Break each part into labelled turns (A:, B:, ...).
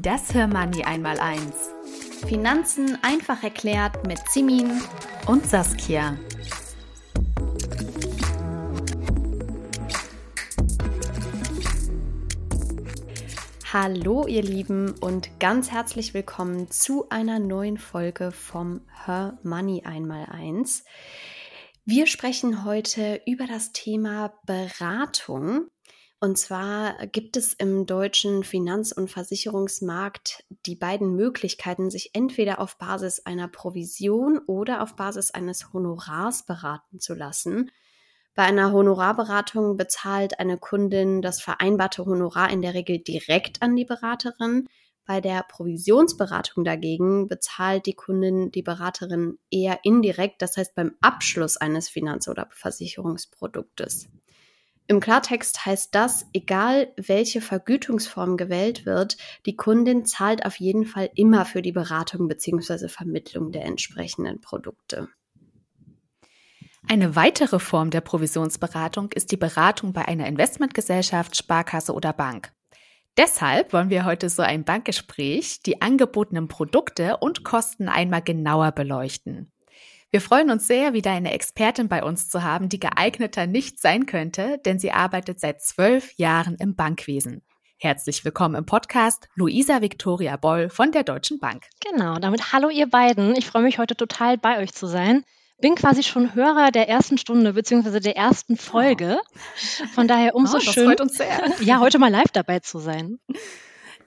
A: Das Hörmoney einmal eins. Finanzen einfach erklärt mit Simin und Saskia.
B: Hallo ihr Lieben und ganz herzlich willkommen zu einer neuen Folge vom Her Money einmal eins. Wir sprechen heute über das Thema Beratung und zwar gibt es im deutschen Finanz- und Versicherungsmarkt die beiden Möglichkeiten, sich entweder auf Basis einer Provision oder auf Basis eines Honorars beraten zu lassen. Bei einer Honorarberatung bezahlt eine Kundin das vereinbarte Honorar in der Regel direkt an die Beraterin. Bei der Provisionsberatung dagegen bezahlt die Kundin die Beraterin eher indirekt, das heißt beim Abschluss eines Finanz- oder Versicherungsproduktes. Im Klartext heißt das, egal welche Vergütungsform gewählt wird, die Kundin zahlt auf jeden Fall immer für die Beratung bzw. Vermittlung der entsprechenden Produkte.
A: Eine weitere Form der Provisionsberatung ist die Beratung bei einer Investmentgesellschaft, Sparkasse oder Bank. Deshalb wollen wir heute so ein Bankgespräch die angebotenen Produkte und Kosten einmal genauer beleuchten. Wir freuen uns sehr, wieder eine Expertin bei uns zu haben, die geeigneter nicht sein könnte, denn sie arbeitet seit zwölf Jahren im Bankwesen. Herzlich willkommen im Podcast Luisa Victoria Boll von der Deutschen Bank.
C: Genau, damit hallo ihr beiden. Ich freue mich heute total bei euch zu sein. Bin quasi schon Hörer der ersten Stunde beziehungsweise der ersten Folge. Von daher umso
A: oh, das
C: schön.
A: Freut uns sehr.
C: Ja, heute mal live dabei zu sein.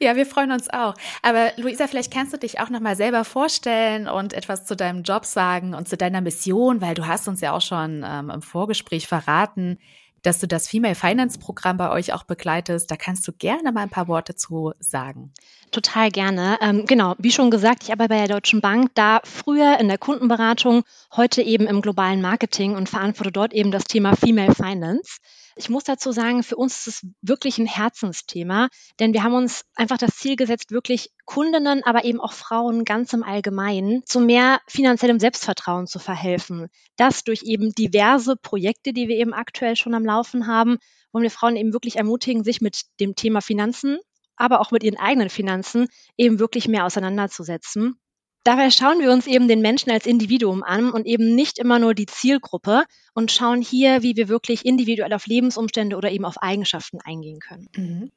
A: Ja, wir freuen uns auch. Aber Luisa, vielleicht kannst du dich auch noch mal selber vorstellen und etwas zu deinem Job sagen und zu deiner Mission, weil du hast uns ja auch schon ähm, im Vorgespräch verraten, dass du das Female Finance Programm bei euch auch begleitest. Da kannst du gerne mal ein paar Worte zu sagen.
C: Total gerne. Ähm, genau, wie schon gesagt, ich arbeite bei der Deutschen Bank, da früher in der Kundenberatung, heute eben im globalen Marketing und verantworte dort eben das Thema Female Finance. Ich muss dazu sagen, für uns ist es wirklich ein Herzensthema, denn wir haben uns einfach das Ziel gesetzt, wirklich Kundinnen, aber eben auch Frauen ganz im Allgemeinen zu mehr finanziellem Selbstvertrauen zu verhelfen. Das durch eben diverse Projekte, die wir eben aktuell schon am Laufen haben, wollen wir Frauen eben wirklich ermutigen, sich mit dem Thema Finanzen, aber auch mit ihren eigenen Finanzen eben wirklich mehr auseinanderzusetzen. Dabei schauen wir uns eben den Menschen als Individuum an und eben nicht immer nur die Zielgruppe und schauen hier, wie wir wirklich individuell auf Lebensumstände oder eben auf Eigenschaften eingehen können.
A: Mhm.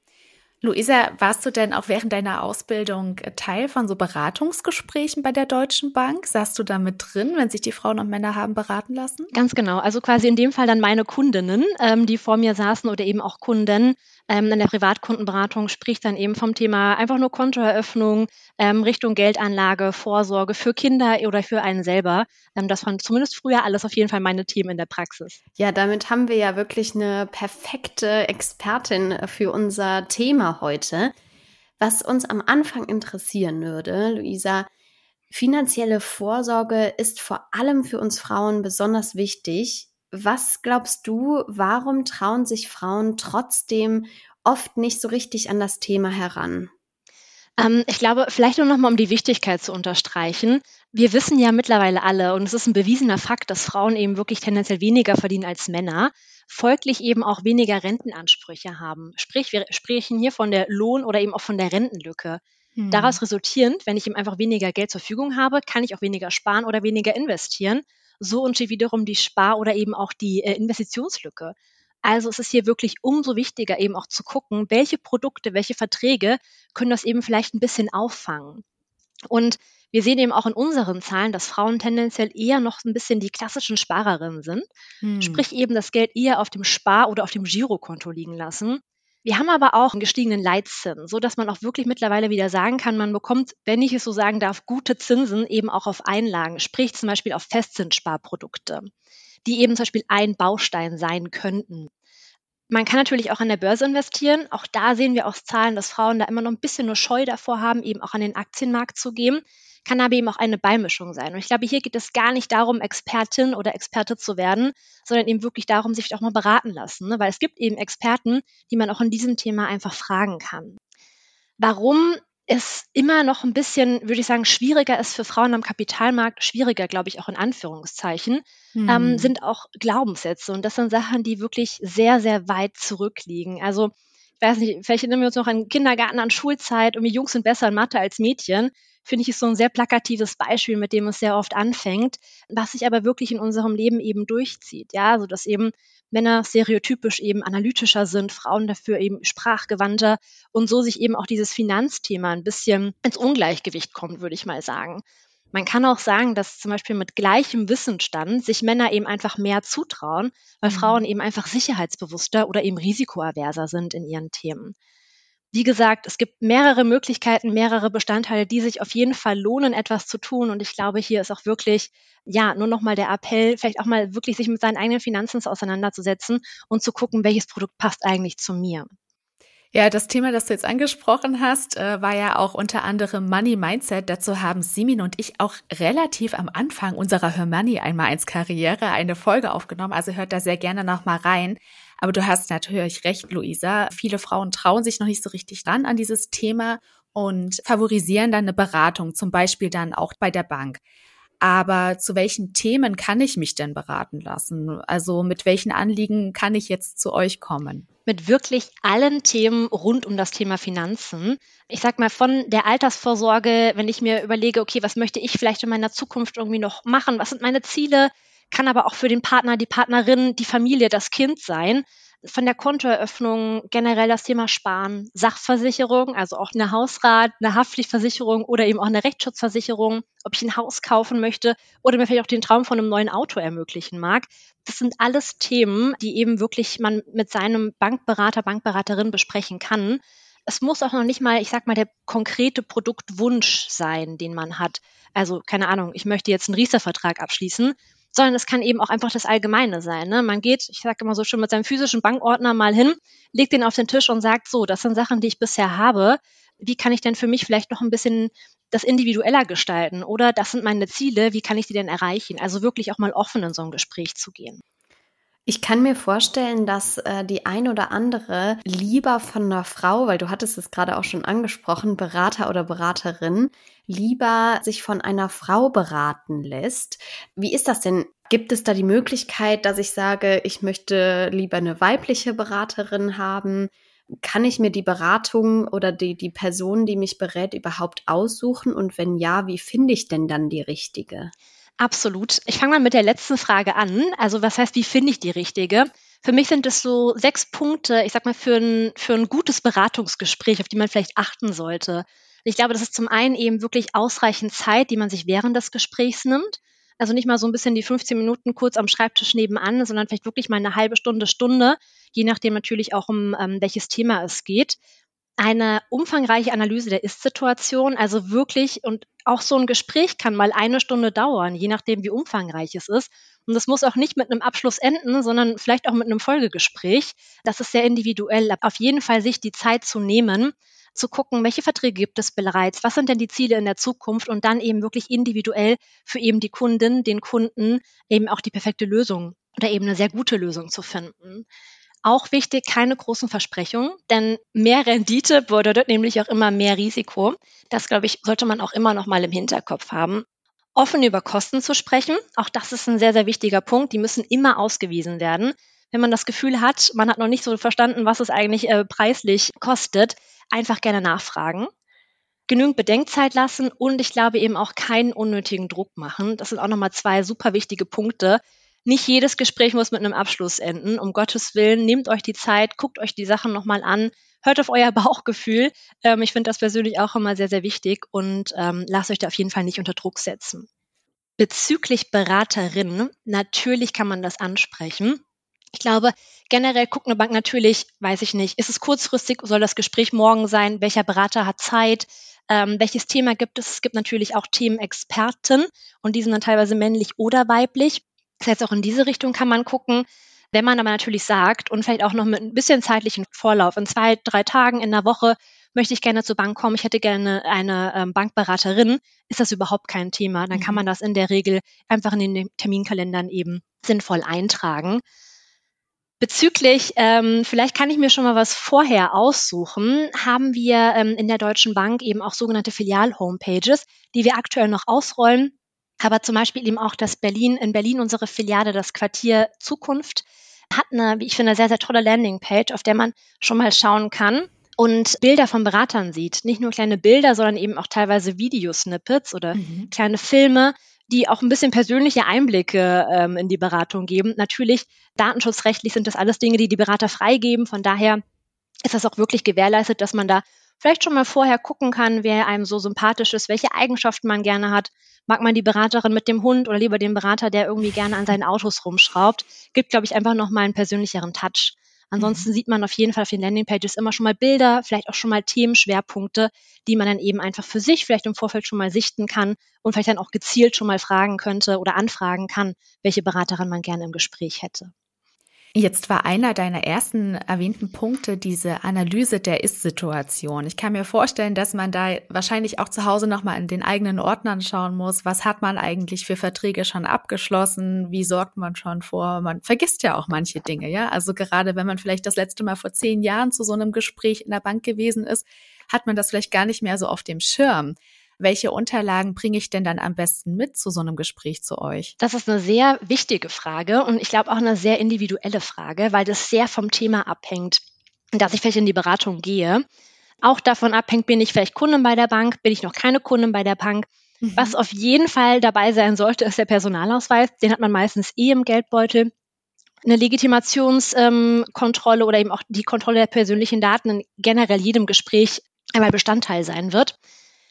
A: Luisa, warst du denn auch während deiner Ausbildung Teil von so Beratungsgesprächen bei der Deutschen Bank? Saßt du da mit drin, wenn sich die Frauen und Männer haben beraten lassen?
C: Ganz genau. Also quasi in dem Fall dann meine Kundinnen, ähm, die vor mir saßen oder eben auch Kunden, ähm, in der Privatkundenberatung spricht dann eben vom Thema einfach nur Kontoeröffnung, ähm, Richtung Geldanlage, Vorsorge für Kinder oder für einen selber. Ähm, das waren zumindest früher alles auf jeden Fall meine Themen in der Praxis.
B: Ja, damit haben wir ja wirklich eine perfekte Expertin für unser Thema heute. Was uns am Anfang interessieren würde, Luisa, finanzielle Vorsorge ist vor allem für uns Frauen besonders wichtig. Was glaubst du, warum trauen sich Frauen trotzdem oft nicht so richtig an das Thema heran?
C: Ähm, ich glaube, vielleicht nur noch mal, um die Wichtigkeit zu unterstreichen. Wir wissen ja mittlerweile alle, und es ist ein bewiesener Fakt, dass Frauen eben wirklich tendenziell weniger verdienen als Männer, folglich eben auch weniger Rentenansprüche haben. Sprich, wir sprechen hier von der Lohn- oder eben auch von der Rentenlücke. Hm. Daraus resultierend, wenn ich eben einfach weniger Geld zur Verfügung habe, kann ich auch weniger sparen oder weniger investieren so entsteht wiederum die Spar- oder eben auch die äh, Investitionslücke. Also es ist hier wirklich umso wichtiger, eben auch zu gucken, welche Produkte, welche Verträge können das eben vielleicht ein bisschen auffangen. Und wir sehen eben auch in unseren Zahlen, dass Frauen tendenziell eher noch ein bisschen die klassischen Sparerinnen sind, hm. sprich eben das Geld eher auf dem Spar- oder auf dem Girokonto liegen lassen. Wir haben aber auch einen gestiegenen Leitzins, so dass man auch wirklich mittlerweile wieder sagen kann, man bekommt, wenn ich es so sagen darf, gute Zinsen eben auch auf Einlagen, sprich zum Beispiel auf Festzinssparprodukte. die eben zum Beispiel ein Baustein sein könnten. Man kann natürlich auch an der Börse investieren. Auch da sehen wir aus Zahlen, dass Frauen da immer noch ein bisschen nur Scheu davor haben, eben auch an den Aktienmarkt zu gehen. Kann aber eben auch eine Beimischung sein. Und ich glaube, hier geht es gar nicht darum, Expertin oder Experte zu werden, sondern eben wirklich darum, sich auch mal beraten lassen. Ne? Weil es gibt eben Experten, die man auch in diesem Thema einfach fragen kann. Warum es immer noch ein bisschen, würde ich sagen, schwieriger ist für Frauen am Kapitalmarkt, schwieriger, glaube ich, auch in Anführungszeichen, mhm. ähm, hm. sind auch Glaubenssätze. Und das sind Sachen, die wirklich sehr, sehr weit zurückliegen. Also, ich weiß nicht, vielleicht erinnern wir uns noch an Kindergarten, an Schulzeit, irgendwie Jungs sind besser in Mathe als Mädchen. Finde ich, ist so ein sehr plakatives Beispiel, mit dem es sehr oft anfängt, was sich aber wirklich in unserem Leben eben durchzieht. Ja, so dass eben Männer stereotypisch eben analytischer sind, Frauen dafür eben sprachgewandter und so sich eben auch dieses Finanzthema ein bisschen ins Ungleichgewicht kommt, würde ich mal sagen. Man kann auch sagen, dass zum Beispiel mit gleichem Wissensstand sich Männer eben einfach mehr zutrauen, weil mhm. Frauen eben einfach sicherheitsbewusster oder eben risikoaverser sind in ihren Themen. Wie gesagt, es gibt mehrere Möglichkeiten, mehrere Bestandteile, die sich auf jeden Fall lohnen, etwas zu tun. Und ich glaube, hier ist auch wirklich, ja, nur nochmal der Appell, vielleicht auch mal wirklich sich mit seinen eigenen Finanzen auseinanderzusetzen und zu gucken, welches Produkt passt eigentlich zu mir.
A: Ja, das Thema, das du jetzt angesprochen hast, äh, war ja auch unter anderem Money Mindset. Dazu haben Simin und ich auch relativ am Anfang unserer Hör Money einmal eins Karriere eine Folge aufgenommen. Also hört da sehr gerne noch mal rein. Aber du hast natürlich recht, Luisa. Viele Frauen trauen sich noch nicht so richtig dran an dieses Thema und favorisieren dann eine Beratung, zum Beispiel dann auch bei der Bank. Aber zu welchen Themen kann ich mich denn beraten lassen? Also mit welchen Anliegen kann ich jetzt zu euch kommen?
C: Mit wirklich allen Themen rund um das Thema Finanzen. Ich sag mal von der Altersvorsorge, wenn ich mir überlege, okay, was möchte ich vielleicht in meiner Zukunft irgendwie noch machen? Was sind meine Ziele? kann aber auch für den Partner, die Partnerin, die Familie, das Kind sein. Von der Kontoeröffnung generell das Thema Sparen, Sachversicherung, also auch eine Hausrat, eine Haftpflichtversicherung oder eben auch eine Rechtsschutzversicherung, ob ich ein Haus kaufen möchte oder mir vielleicht auch den Traum von einem neuen Auto ermöglichen mag. Das sind alles Themen, die eben wirklich man mit seinem Bankberater, Bankberaterin besprechen kann. Es muss auch noch nicht mal, ich sag mal, der konkrete Produktwunsch sein, den man hat. Also, keine Ahnung, ich möchte jetzt einen Riester-Vertrag abschließen sondern es kann eben auch einfach das Allgemeine sein. Ne? Man geht, ich sage immer so schon, mit seinem physischen Bankordner mal hin, legt den auf den Tisch und sagt, so, das sind Sachen, die ich bisher habe. Wie kann ich denn für mich vielleicht noch ein bisschen das individueller gestalten? Oder das sind meine Ziele, wie kann ich die denn erreichen? Also wirklich auch mal offen in so ein Gespräch zu gehen.
B: Ich kann mir vorstellen, dass äh, die ein oder andere lieber von einer Frau, weil du hattest es gerade auch schon angesprochen, Berater oder Beraterin, lieber sich von einer Frau beraten lässt. Wie ist das denn? Gibt es da die Möglichkeit, dass ich sage, ich möchte lieber eine weibliche Beraterin haben? Kann ich mir die Beratung oder die, die Person, die mich berät, überhaupt aussuchen? Und wenn ja, wie finde ich denn dann die richtige?
C: Absolut. Ich fange mal mit der letzten Frage an. Also was heißt, wie finde ich die richtige? Für mich sind es so sechs Punkte, ich sag mal, für ein, für ein gutes Beratungsgespräch, auf die man vielleicht achten sollte. Ich glaube, das ist zum einen eben wirklich ausreichend Zeit, die man sich während des Gesprächs nimmt. Also nicht mal so ein bisschen die 15 Minuten kurz am Schreibtisch nebenan, sondern vielleicht wirklich mal eine halbe Stunde, Stunde, je nachdem natürlich auch um ähm, welches Thema es geht eine umfangreiche Analyse der Ist-Situation, also wirklich, und auch so ein Gespräch kann mal eine Stunde dauern, je nachdem, wie umfangreich es ist. Und das muss auch nicht mit einem Abschluss enden, sondern vielleicht auch mit einem Folgegespräch. Das ist sehr individuell. Auf jeden Fall sich die Zeit zu nehmen, zu gucken, welche Verträge gibt es bereits, was sind denn die Ziele in der Zukunft und dann eben wirklich individuell für eben die Kundin, den Kunden eben auch die perfekte Lösung oder eben eine sehr gute Lösung zu finden. Auch wichtig, keine großen Versprechungen, denn mehr Rendite bedeutet nämlich auch immer mehr Risiko. Das, glaube ich, sollte man auch immer noch mal im Hinterkopf haben. Offen über Kosten zu sprechen, auch das ist ein sehr, sehr wichtiger Punkt. Die müssen immer ausgewiesen werden. Wenn man das Gefühl hat, man hat noch nicht so verstanden, was es eigentlich äh, preislich kostet, einfach gerne nachfragen genügend Bedenkzeit lassen und ich glaube eben auch keinen unnötigen Druck machen. Das sind auch nochmal zwei super wichtige Punkte, nicht jedes Gespräch muss mit einem Abschluss enden. Um Gottes Willen, nehmt euch die Zeit, guckt euch die Sachen nochmal an, hört auf euer Bauchgefühl. Ähm, ich finde das persönlich auch immer sehr, sehr wichtig und ähm, lasst euch da auf jeden Fall nicht unter Druck setzen. Bezüglich Beraterinnen, natürlich kann man das ansprechen. Ich glaube, generell guckt eine Bank natürlich, weiß ich nicht, ist es kurzfristig, soll das Gespräch morgen sein, welcher Berater hat Zeit, ähm, welches Thema gibt es? Es gibt natürlich auch Themenexperten und die sind dann teilweise männlich oder weiblich. Das heißt, auch in diese Richtung kann man gucken. Wenn man aber natürlich sagt und vielleicht auch noch mit ein bisschen zeitlichen Vorlauf, in zwei, drei Tagen in der Woche möchte ich gerne zur Bank kommen, ich hätte gerne eine ähm, Bankberaterin, ist das überhaupt kein Thema. Dann kann mhm. man das in der Regel einfach in den Terminkalendern eben sinnvoll eintragen. Bezüglich, ähm, vielleicht kann ich mir schon mal was vorher aussuchen, haben wir ähm, in der Deutschen Bank eben auch sogenannte Filial-Homepages, die wir aktuell noch ausrollen. Aber zum Beispiel eben auch das Berlin, in Berlin unsere Filiale, das Quartier Zukunft, hat eine, wie ich finde, sehr, sehr tolle Landingpage, auf der man schon mal schauen kann und Bilder von Beratern sieht. Nicht nur kleine Bilder, sondern eben auch teilweise Videosnippets oder mhm. kleine Filme, die auch ein bisschen persönliche Einblicke ähm, in die Beratung geben. Natürlich, datenschutzrechtlich sind das alles Dinge, die die Berater freigeben. Von daher ist das auch wirklich gewährleistet, dass man da vielleicht schon mal vorher gucken kann, wer einem so sympathisch ist, welche Eigenschaften man gerne hat. Mag man die Beraterin mit dem Hund oder lieber den Berater, der irgendwie gerne an seinen Autos rumschraubt? Gibt, glaube ich, einfach noch mal einen persönlicheren Touch. Ansonsten mhm. sieht man auf jeden Fall auf den Landingpages immer schon mal Bilder, vielleicht auch schon mal Themenschwerpunkte, die man dann eben einfach für sich vielleicht im Vorfeld schon mal sichten kann und vielleicht dann auch gezielt schon mal fragen könnte oder anfragen kann, welche Beraterin man gerne im Gespräch hätte.
A: Jetzt war einer deiner ersten erwähnten Punkte diese Analyse der Ist-Situation. Ich kann mir vorstellen, dass man da wahrscheinlich auch zu Hause nochmal in den eigenen Ordnern schauen muss. Was hat man eigentlich für Verträge schon abgeschlossen? Wie sorgt man schon vor? Man vergisst ja auch manche Dinge, ja? Also gerade wenn man vielleicht das letzte Mal vor zehn Jahren zu so einem Gespräch in der Bank gewesen ist, hat man das vielleicht gar nicht mehr so auf dem Schirm welche Unterlagen bringe ich denn dann am besten mit zu so einem Gespräch zu euch?
C: Das ist eine sehr wichtige Frage und ich glaube auch eine sehr individuelle Frage, weil das sehr vom Thema abhängt, dass ich vielleicht in die Beratung gehe. Auch davon abhängt, bin ich vielleicht Kundin bei der Bank, bin ich noch keine Kundin bei der Bank. Mhm. Was auf jeden Fall dabei sein sollte, ist der Personalausweis. Den hat man meistens eh im Geldbeutel eine Legitimationskontrolle ähm, oder eben auch die Kontrolle der persönlichen Daten in generell jedem Gespräch einmal Bestandteil sein wird.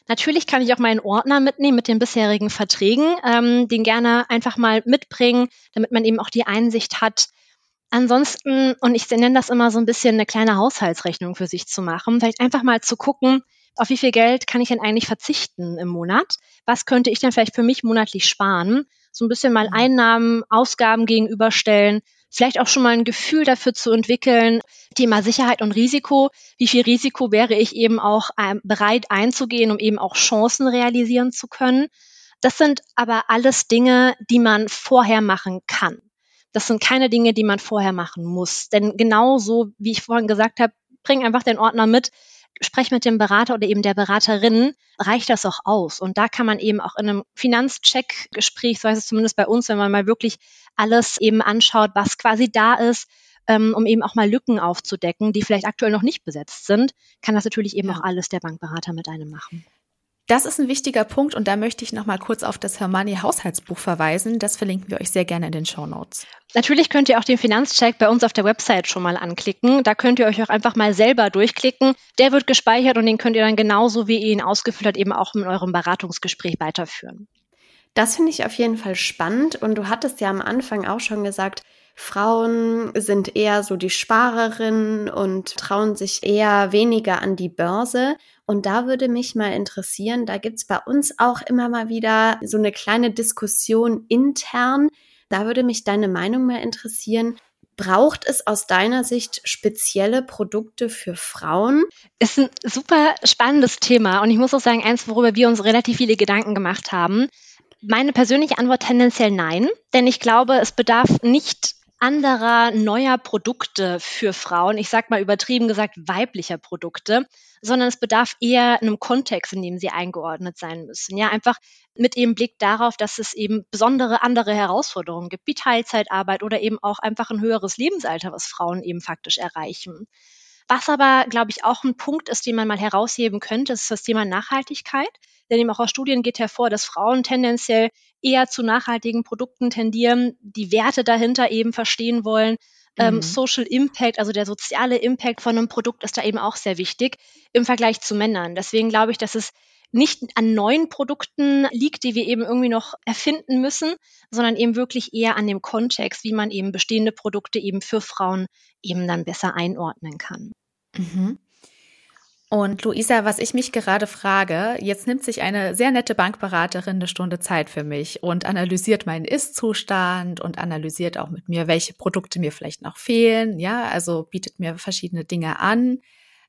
C: Natürlich kann ich auch meinen Ordner mitnehmen mit den bisherigen Verträgen, ähm, den gerne einfach mal mitbringen, damit man eben auch die Einsicht hat. Ansonsten, und ich nenne das immer so ein bisschen eine kleine Haushaltsrechnung für sich zu machen, vielleicht einfach mal zu gucken, auf wie viel Geld kann ich denn eigentlich verzichten im Monat? Was könnte ich denn vielleicht für mich monatlich sparen? So ein bisschen mal mhm. Einnahmen, Ausgaben gegenüberstellen, vielleicht auch schon mal ein Gefühl dafür zu entwickeln, Thema Sicherheit und Risiko. Wie viel Risiko wäre ich eben auch ähm, bereit einzugehen, um eben auch Chancen realisieren zu können? Das sind aber alles Dinge, die man vorher machen kann. Das sind keine Dinge, die man vorher machen muss. Denn genauso, wie ich vorhin gesagt habe, bring einfach den Ordner mit, sprech mit dem Berater oder eben der Beraterin, reicht das auch aus. Und da kann man eben auch in einem Finanzcheck-Gespräch, so heißt es zumindest bei uns, wenn man mal wirklich alles eben anschaut, was quasi da ist, ähm, um eben auch mal Lücken aufzudecken, die vielleicht aktuell noch nicht besetzt sind, kann das natürlich eben ja. auch alles der Bankberater mit einem machen.
A: Das ist ein wichtiger Punkt und da möchte ich noch mal kurz auf das Hermanni Haushaltsbuch verweisen. Das verlinken wir euch sehr gerne in den Show Notes.
C: Natürlich könnt ihr auch den Finanzcheck bei uns auf der Website schon mal anklicken. Da könnt ihr euch auch einfach mal selber durchklicken. Der wird gespeichert und den könnt ihr dann genauso, wie ihr ihn ausgefüllt habt, eben auch in eurem Beratungsgespräch weiterführen.
B: Das finde ich auf jeden Fall spannend und du hattest ja am Anfang auch schon gesagt, Frauen sind eher so die Sparerinnen und trauen sich eher weniger an die Börse. Und da würde mich mal interessieren, da gibt's bei uns auch immer mal wieder so eine kleine Diskussion intern. Da würde mich deine Meinung mal interessieren. Braucht es aus deiner Sicht spezielle Produkte für Frauen?
C: Ist ein super spannendes Thema und ich muss auch sagen, eins, worüber wir uns relativ viele Gedanken gemacht haben. Meine persönliche Antwort tendenziell nein, denn ich glaube, es bedarf nicht anderer neuer Produkte für Frauen, ich sage mal übertrieben gesagt weiblicher Produkte, sondern es bedarf eher einem Kontext, in dem sie eingeordnet sein müssen. Ja, einfach mit dem Blick darauf, dass es eben besondere andere Herausforderungen gibt, wie Teilzeitarbeit oder eben auch einfach ein höheres Lebensalter, was Frauen eben faktisch erreichen. Was aber, glaube ich, auch ein Punkt ist, den man mal herausheben könnte, ist das Thema Nachhaltigkeit. Denn eben auch aus Studien geht hervor, dass Frauen tendenziell eher zu nachhaltigen Produkten tendieren, die Werte dahinter eben verstehen wollen. Ähm, mhm. Social Impact, also der soziale Impact von einem Produkt ist da eben auch sehr wichtig im Vergleich zu Männern. Deswegen glaube ich, dass es nicht an neuen Produkten liegt, die wir eben irgendwie noch erfinden müssen, sondern eben wirklich eher an dem Kontext, wie man eben bestehende Produkte eben für Frauen eben dann besser einordnen kann.
A: Mhm. Und Luisa, was ich mich gerade frage, jetzt nimmt sich eine sehr nette Bankberaterin eine Stunde Zeit für mich und analysiert meinen Ist-Zustand und analysiert auch mit mir, welche Produkte mir vielleicht noch fehlen. Ja, also bietet mir verschiedene Dinge an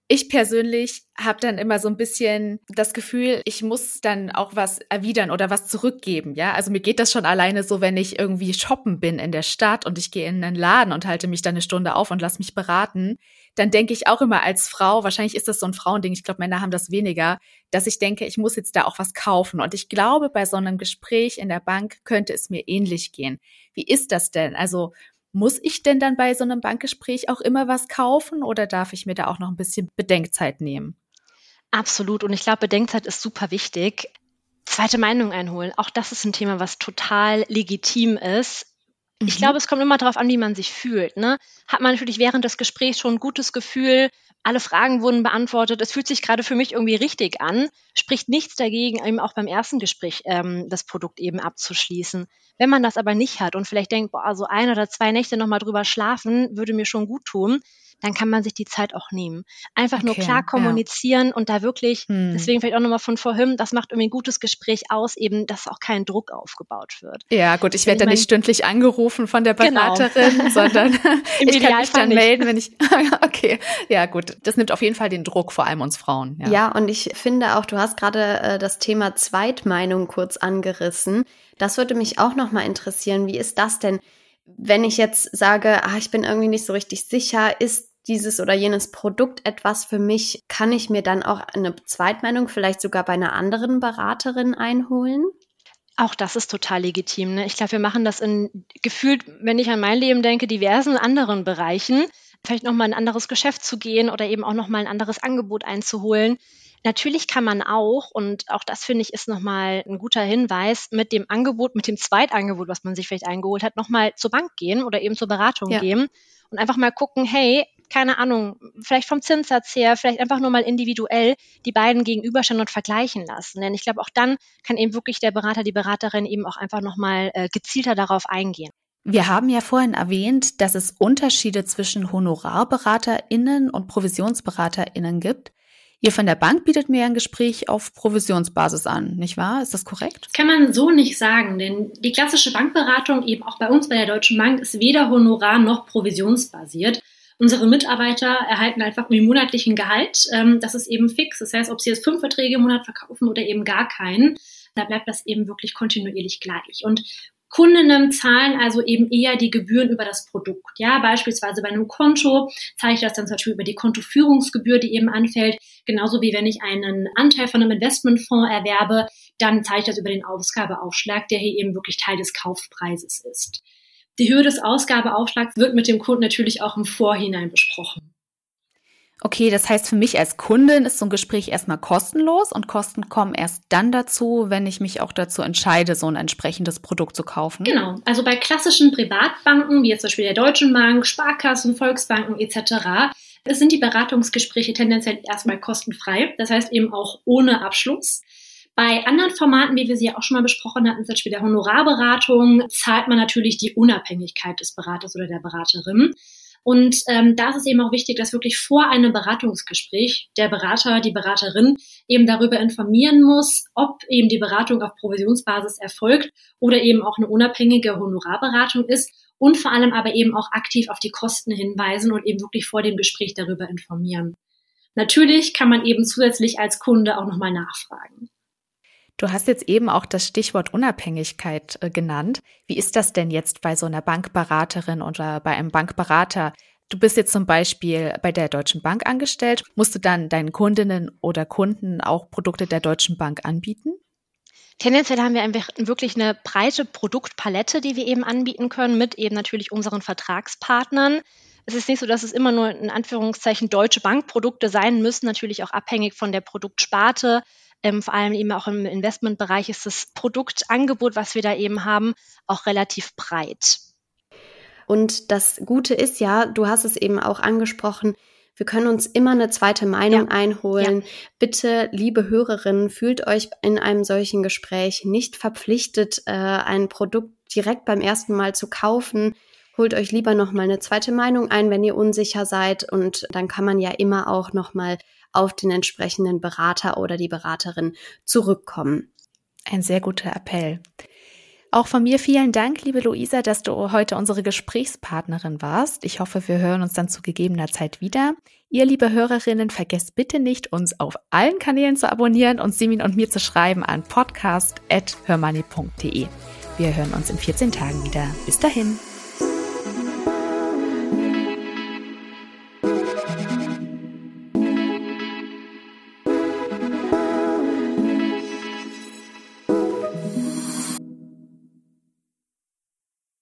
A: ich persönlich habe dann immer so ein bisschen das Gefühl, ich muss dann auch was erwidern oder was zurückgeben, ja? Also mir geht das schon alleine so, wenn ich irgendwie shoppen bin in der Stadt und ich gehe in einen Laden und halte mich dann eine Stunde auf und lass mich beraten, dann denke ich auch immer als Frau, wahrscheinlich ist das so ein Frauending, ich glaube, Männer haben das weniger, dass ich denke, ich muss jetzt da auch was kaufen und ich glaube, bei so einem Gespräch in der Bank könnte es mir ähnlich gehen. Wie ist das denn? Also muss ich denn dann bei so einem Bankgespräch auch immer was kaufen oder darf ich mir da auch noch ein bisschen Bedenkzeit nehmen?
C: Absolut. Und ich glaube, Bedenkzeit ist super wichtig. Zweite Meinung einholen. Auch das ist ein Thema, was total legitim ist. Ich mhm. glaube, es kommt immer darauf an, wie man sich fühlt. Ne? Hat man natürlich während des Gesprächs schon ein gutes Gefühl, alle Fragen wurden beantwortet, es fühlt sich gerade für mich irgendwie richtig an, spricht nichts dagegen, eben auch beim ersten Gespräch ähm, das Produkt eben abzuschließen. Wenn man das aber nicht hat und vielleicht denkt, boah, so ein oder zwei Nächte nochmal drüber schlafen, würde mir schon gut tun, dann kann man sich die Zeit auch nehmen. Einfach okay, nur klar kommunizieren ja. und da wirklich, hm. deswegen vielleicht auch nochmal von vorhin, das macht irgendwie ein gutes Gespräch aus, eben, dass auch kein Druck aufgebaut wird.
A: Ja, gut, ich werde dann nicht stündlich angerufen von der genau. Beraterin, genau. sondern ich kann mich dann nicht. melden, wenn ich, okay, ja gut, das nimmt auf jeden Fall den Druck, vor allem uns Frauen.
B: Ja, ja und ich finde auch, du hast gerade äh, das Thema Zweitmeinung kurz angerissen. Das würde mich auch nochmal interessieren. Wie ist das denn? wenn ich jetzt sage, ah, ich bin irgendwie nicht so richtig sicher, ist dieses oder jenes Produkt etwas für mich, kann ich mir dann auch eine Zweitmeinung vielleicht sogar bei einer anderen Beraterin einholen?
C: Auch das ist total legitim. Ne? Ich glaube, wir machen das in gefühlt, wenn ich an mein Leben denke, diversen anderen Bereichen. Vielleicht nochmal ein anderes Geschäft zu gehen oder eben auch nochmal ein anderes Angebot einzuholen. Natürlich kann man auch, und auch das finde ich ist nochmal ein guter Hinweis, mit dem Angebot, mit dem Zweitangebot, was man sich vielleicht eingeholt hat, nochmal zur Bank gehen oder eben zur Beratung ja. gehen und einfach mal gucken, hey, keine Ahnung, vielleicht vom Zinssatz her, vielleicht einfach nur mal individuell die beiden gegenüberstellen und vergleichen lassen. Denn ich glaube, auch dann kann eben wirklich der Berater, die Beraterin eben auch einfach nochmal äh, gezielter darauf eingehen.
A: Wir haben ja vorhin erwähnt, dass es Unterschiede zwischen HonorarberaterInnen und ProvisionsberaterInnen gibt. Ihr von der Bank bietet mir ein Gespräch auf Provisionsbasis an, nicht wahr? Ist das korrekt?
D: Kann man so nicht sagen, denn die klassische Bankberatung, eben auch bei uns bei der Deutschen Bank, ist weder honorar- noch provisionsbasiert. Unsere Mitarbeiter erhalten einfach einen monatlichen Gehalt. Ähm, das ist eben fix. Das heißt, ob sie jetzt fünf Verträge im Monat verkaufen oder eben gar keinen, da bleibt das eben wirklich kontinuierlich gleich. Und Kundinnen zahlen also eben eher die Gebühren über das Produkt. Ja, beispielsweise bei einem Konto zahle ich das dann zum Beispiel über die Kontoführungsgebühr, die eben anfällt. Genauso wie wenn ich einen Anteil von einem Investmentfonds erwerbe, dann zahle ich das über den Ausgabeaufschlag, der hier eben wirklich Teil des Kaufpreises ist. Die Höhe des Ausgabeaufschlags wird mit dem Kunden natürlich auch im Vorhinein besprochen.
A: Okay, das heißt für mich als Kundin ist so ein Gespräch erstmal kostenlos und Kosten kommen erst dann dazu, wenn ich mich auch dazu entscheide, so ein entsprechendes Produkt zu kaufen.
D: Genau, also bei klassischen Privatbanken, wie jetzt zum Beispiel der Deutschen Bank, Sparkassen, Volksbanken etc., sind die Beratungsgespräche tendenziell erstmal kostenfrei, das heißt eben auch ohne Abschluss. Bei anderen Formaten, wie wir sie ja auch schon mal besprochen hatten, zum Beispiel der Honorarberatung, zahlt man natürlich die Unabhängigkeit des Beraters oder der Beraterin. Und ähm, da ist es eben auch wichtig, dass wirklich vor einem Beratungsgespräch der Berater, die Beraterin eben darüber informieren muss, ob eben die Beratung auf Provisionsbasis erfolgt oder eben auch eine unabhängige Honorarberatung ist und vor allem aber eben auch aktiv auf die Kosten hinweisen und eben wirklich vor dem Gespräch darüber informieren. Natürlich kann man eben zusätzlich als Kunde auch nochmal nachfragen.
A: Du hast jetzt eben auch das Stichwort Unabhängigkeit äh, genannt. Wie ist das denn jetzt bei so einer Bankberaterin oder bei einem Bankberater? Du bist jetzt zum Beispiel bei der Deutschen Bank angestellt. Musst du dann deinen Kundinnen oder Kunden auch Produkte der Deutschen Bank anbieten?
C: Tendenziell haben wir einfach wirklich eine breite Produktpalette, die wir eben anbieten können, mit eben natürlich unseren Vertragspartnern. Es ist nicht so, dass es immer nur in Anführungszeichen deutsche Bankprodukte sein müssen, natürlich auch abhängig von der Produktsparte. Ähm, vor allem eben auch im Investmentbereich ist das Produktangebot, was wir da eben haben, auch relativ breit.
B: Und das Gute ist ja, du hast es eben auch angesprochen, wir können uns immer eine zweite Meinung ja. einholen. Ja. Bitte, liebe Hörerinnen, fühlt euch in einem solchen Gespräch nicht verpflichtet, äh, ein Produkt direkt beim ersten Mal zu kaufen. Holt euch lieber noch mal eine zweite Meinung ein, wenn ihr unsicher seid und dann kann man ja immer auch noch mal auf den entsprechenden Berater oder die Beraterin zurückkommen.
A: Ein sehr guter Appell. Auch von mir vielen Dank, liebe Luisa, dass du heute unsere Gesprächspartnerin warst. Ich hoffe, wir hören uns dann zu gegebener Zeit wieder. Ihr, liebe Hörerinnen, vergesst bitte nicht, uns auf allen Kanälen zu abonnieren und Simin und mir zu schreiben an podcast.hörmoney.de. Wir hören uns in 14 Tagen wieder. Bis dahin.